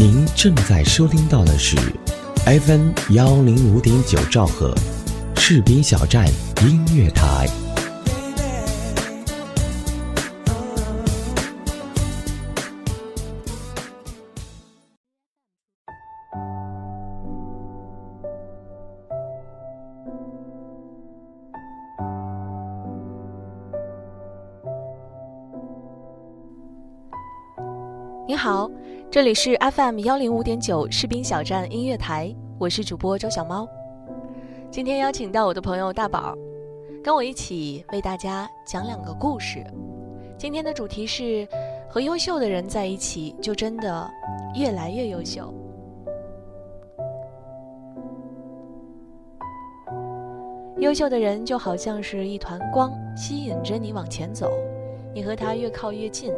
您正在收听到的是 FM 幺零五点九兆赫，士兵小站音乐台。您好，这里是 FM 幺零五点九士兵小站音乐台，我是主播周小猫。今天邀请到我的朋友大宝，跟我一起为大家讲两个故事。今天的主题是和优秀的人在一起，就真的越来越优秀。优秀的人就好像是一团光，吸引着你往前走，你和他越靠越近。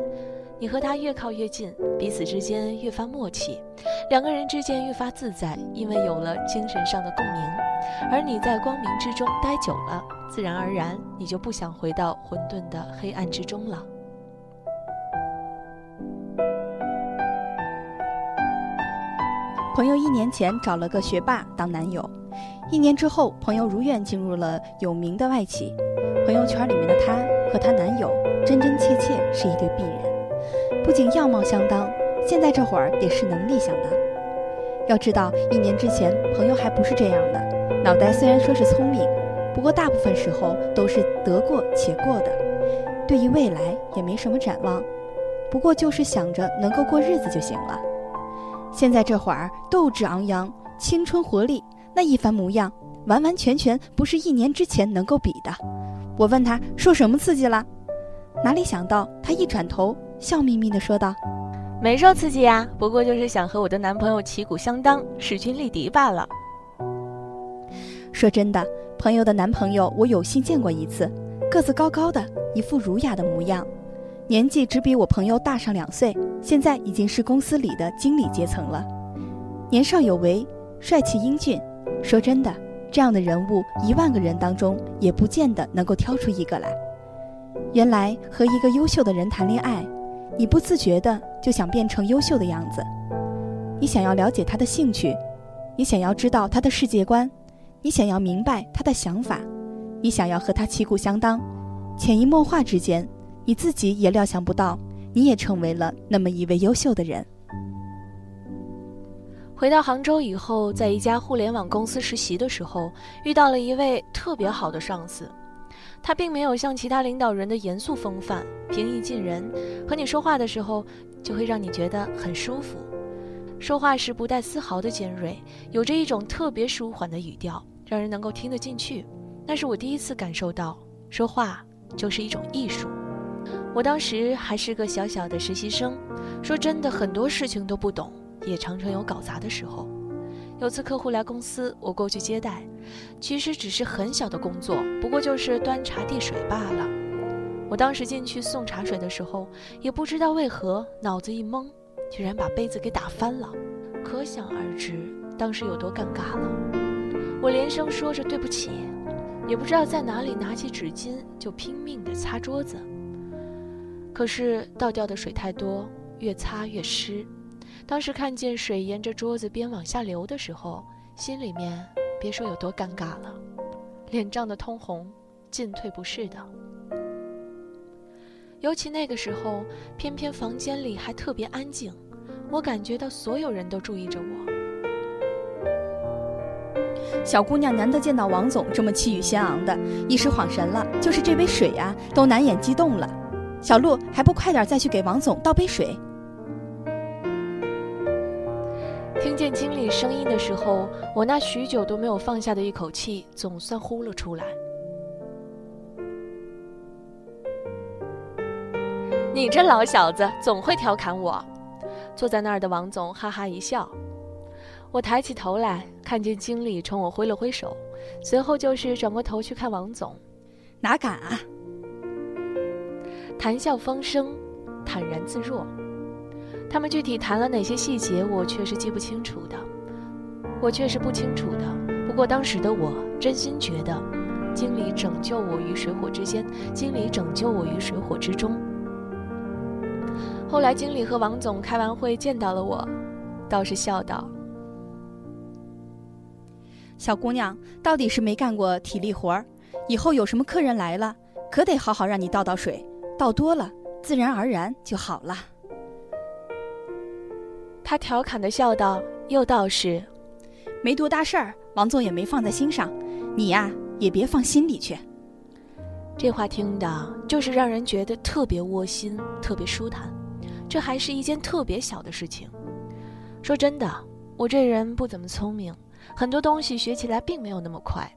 你和他越靠越近，彼此之间越发默契，两个人之间越发自在，因为有了精神上的共鸣。而你在光明之中待久了，自然而然你就不想回到混沌的黑暗之中了。朋友一年前找了个学霸当男友，一年之后，朋友如愿进入了有名的外企，朋友圈里面的她和她男友真真切切是一对璧人。不仅样貌相当，现在这会儿也是能力相当。要知道，一年之前朋友还不是这样的，脑袋虽然说是聪明，不过大部分时候都是得过且过的，对于未来也没什么展望，不过就是想着能够过日子就行了。现在这会儿斗志昂扬，青春活力，那一番模样，完完全全不是一年之前能够比的。我问他受什么刺激了，哪里想到他一转头。笑眯眯地说道：“没受刺激呀，不过就是想和我的男朋友旗鼓相当，势均力敌罢了。”说真的，朋友的男朋友我有幸见过一次，个子高高的，一副儒雅的模样，年纪只比我朋友大上两岁，现在已经是公司里的经理阶层了。年少有为，帅气英俊。说真的，这样的人物，一万个人当中也不见得能够挑出一个来。原来和一个优秀的人谈恋爱。你不自觉的就想变成优秀的样子，你想要了解他的兴趣，你想要知道他的世界观，你想要明白他的想法，你想要和他旗鼓相当，潜移默化之间，你自己也料想不到，你也成为了那么一位优秀的人。回到杭州以后，在一家互联网公司实习的时候，遇到了一位特别好的上司。他并没有像其他领导人的严肃风范，平易近人，和你说话的时候就会让你觉得很舒服。说话时不带丝毫的尖锐，有着一种特别舒缓的语调，让人能够听得进去。那是我第一次感受到，说话就是一种艺术。我当时还是个小小的实习生，说真的，很多事情都不懂，也常常有搞砸的时候。有次客户来公司，我过去接待，其实只是很小的工作，不过就是端茶递水罢了。我当时进去送茶水的时候，也不知道为何脑子一懵，居然把杯子给打翻了，可想而知当时有多尴尬了。我连声说着对不起，也不知道在哪里拿起纸巾就拼命地擦桌子，可是倒掉的水太多，越擦越湿。当时看见水沿着桌子边往下流的时候，心里面别说有多尴尬了，脸涨得通红，进退不适的。尤其那个时候，偏偏房间里还特别安静，我感觉到所有人都注意着我。小姑娘难得见到王总这么气宇轩昂的，一时恍神了，就是这杯水呀，都难掩激动了。小陆还不快点再去给王总倒杯水？听见经理声音的时候，我那许久都没有放下的一口气总算呼了出来。你这老小子总会调侃我。坐在那儿的王总哈哈一笑。我抬起头来，看见经理冲我挥了挥手，随后就是转过头去看王总。哪敢啊！谈笑风生，坦然自若。他们具体谈了哪些细节，我却是记不清楚的，我却是不清楚的。不过当时的我真心觉得，经理拯救我于水火之间，经理拯救我于水火之中。后来经理和王总开完会见到了我，倒是笑道：“小姑娘，到底是没干过体力活儿，以后有什么客人来了，可得好好让你倒倒水，倒多了，自然而然就好了。”他调侃的笑道，又道是：“没多大事儿，王总也没放在心上，你呀也别放心里去。”这话听的，就是让人觉得特别窝心，特别舒坦。这还是一件特别小的事情。说真的，我这人不怎么聪明，很多东西学起来并没有那么快，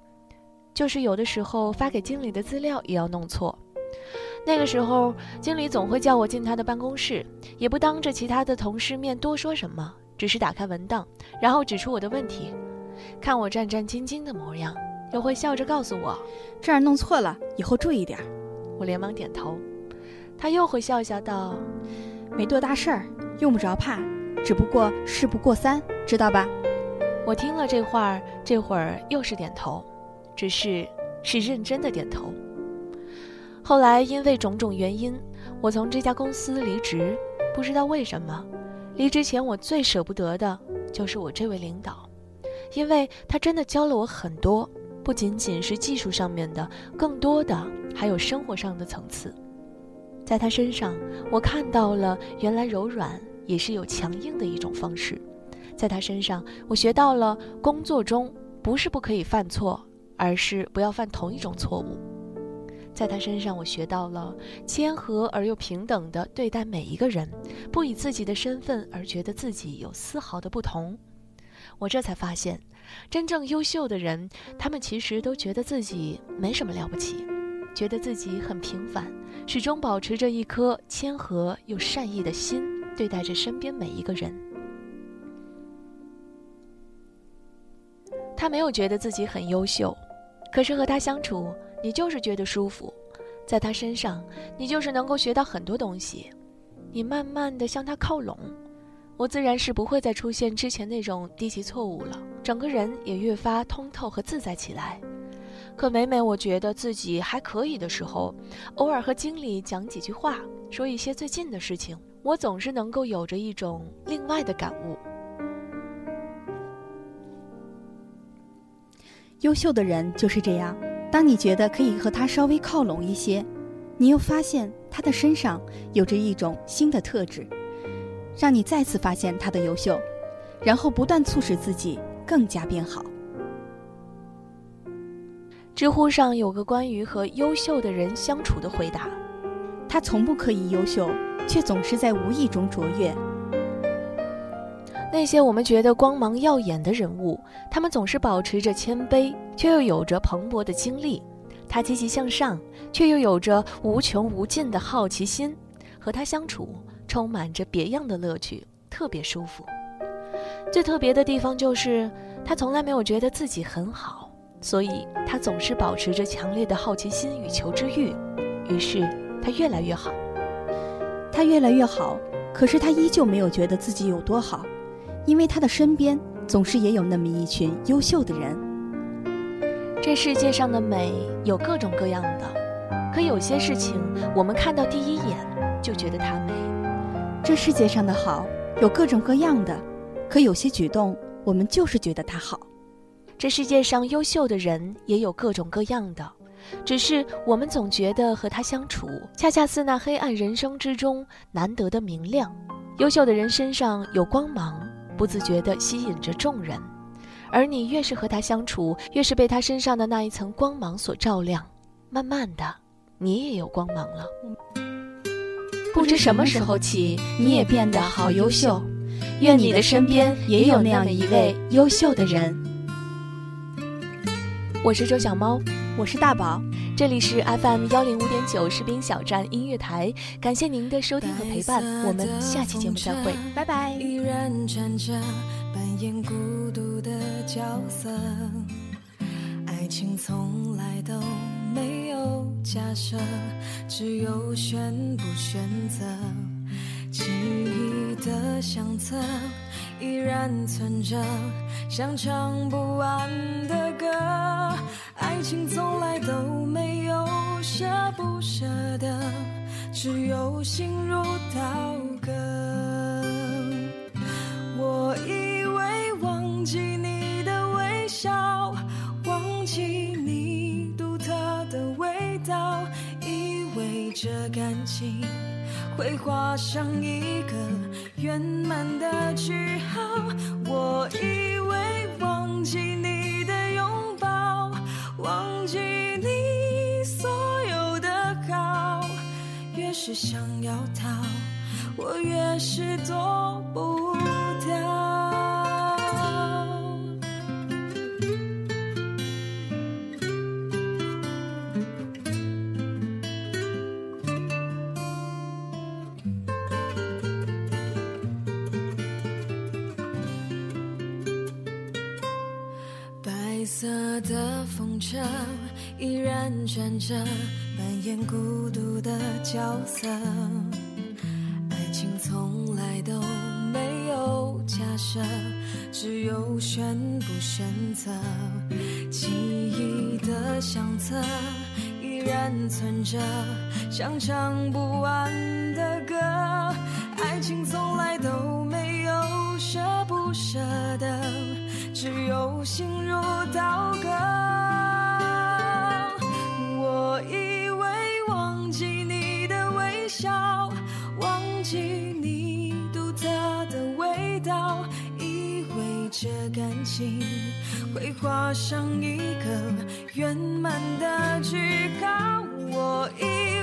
就是有的时候发给经理的资料也要弄错。那个时候，经理总会叫我进他的办公室，也不当着其他的同事面多说什么，只是打开文档，然后指出我的问题，看我战战兢兢的模样。又会笑着告诉我：“这儿弄错了，以后注意点。”我连忙点头。他又会笑笑道：“没多大事儿，用不着怕，只不过事不过三，知道吧？”我听了这话，这会儿又是点头，只是是认真的点头。后来因为种种原因，我从这家公司离职，不知道为什么，离职前我最舍不得的就是我这位领导，因为他真的教了我很多。不仅仅是技术上面的，更多的还有生活上的层次。在他身上，我看到了原来柔软也是有强硬的一种方式。在他身上，我学到了工作中不是不可以犯错，而是不要犯同一种错误。在他身上，我学到了谦和而又平等的对待每一个人，不以自己的身份而觉得自己有丝毫的不同。我这才发现。真正优秀的人，他们其实都觉得自己没什么了不起，觉得自己很平凡，始终保持着一颗谦和又善意的心，对待着身边每一个人。他没有觉得自己很优秀，可是和他相处，你就是觉得舒服，在他身上，你就是能够学到很多东西，你慢慢的向他靠拢。我自然是不会再出现之前那种低级错误了，整个人也越发通透和自在起来。可每每我觉得自己还可以的时候，偶尔和经理讲几句话，说一些最近的事情，我总是能够有着一种另外的感悟。优秀的人就是这样，当你觉得可以和他稍微靠拢一些，你又发现他的身上有着一种新的特质。让你再次发现他的优秀，然后不断促使自己更加变好。知乎上有个关于和优秀的人相处的回答：他从不刻意优秀，却总是在无意中卓越。那些我们觉得光芒耀眼的人物，他们总是保持着谦卑，却又有着蓬勃的精力。他积极向上，却又有着无穷无尽的好奇心。和他相处。充满着别样的乐趣，特别舒服。最特别的地方就是，他从来没有觉得自己很好，所以他总是保持着强烈的好奇心与求知欲。于是他越来越好，他越来越好。可是他依旧没有觉得自己有多好，因为他的身边总是也有那么一群优秀的人。这世界上的美有各种各样的，可有些事情我们看到第一眼就觉得它美。这世界上的好有各种各样的，可有些举动我们就是觉得它好。这世界上优秀的人也有各种各样的，只是我们总觉得和他相处，恰恰似那黑暗人生之中难得的明亮。优秀的人身上有光芒，不自觉地吸引着众人，而你越是和他相处，越是被他身上的那一层光芒所照亮。慢慢的，你也有光芒了。不知什么时候起，你也变得好优秀。愿你的身边也有那样的一位优秀的人。我是周小猫，我是大宝，这里是 FM 幺零五点九士兵小站音乐台。感谢您的收听和陪伴，我们下期节目再会，拜拜。爱情从来都没有假设，只有选不选择。记忆的相册依然存着，像唱不完的歌，爱情从来都没有舍不舍得，只有心如刀割。我以为忘记你的微笑，忘记你独特的味道，以为这感情会画上一个圆满的句号。我以为。是想要逃，我越是躲不掉。白色的风车依然转着，扮演孤独的角色。爱情从来都没有假设，只有选不选择。记忆的相册依然存着，像唱不完的歌。爱情从来都没有舍不舍得。只有心如刀割。情会画上一个圆满的句号。我以